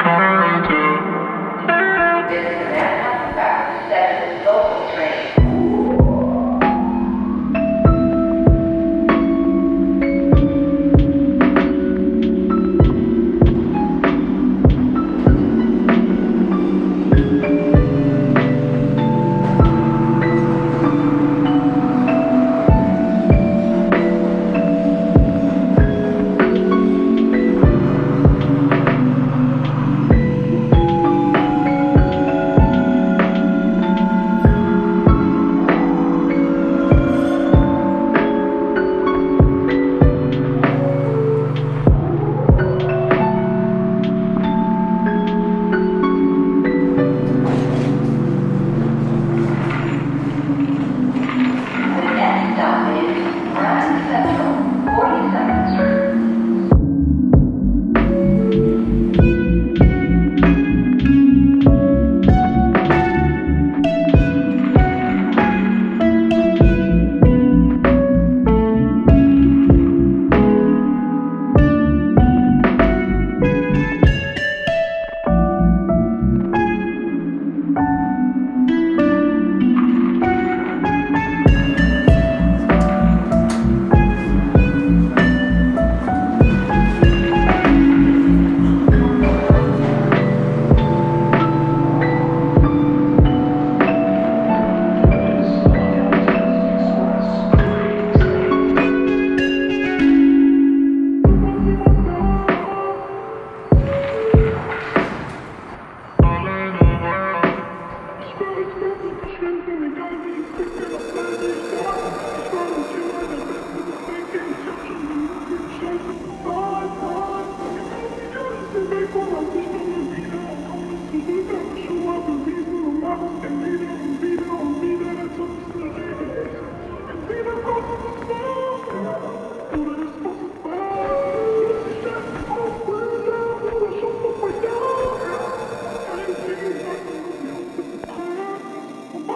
Thank.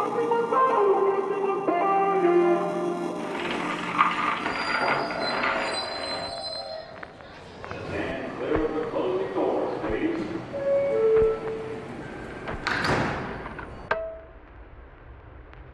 Oh, my God.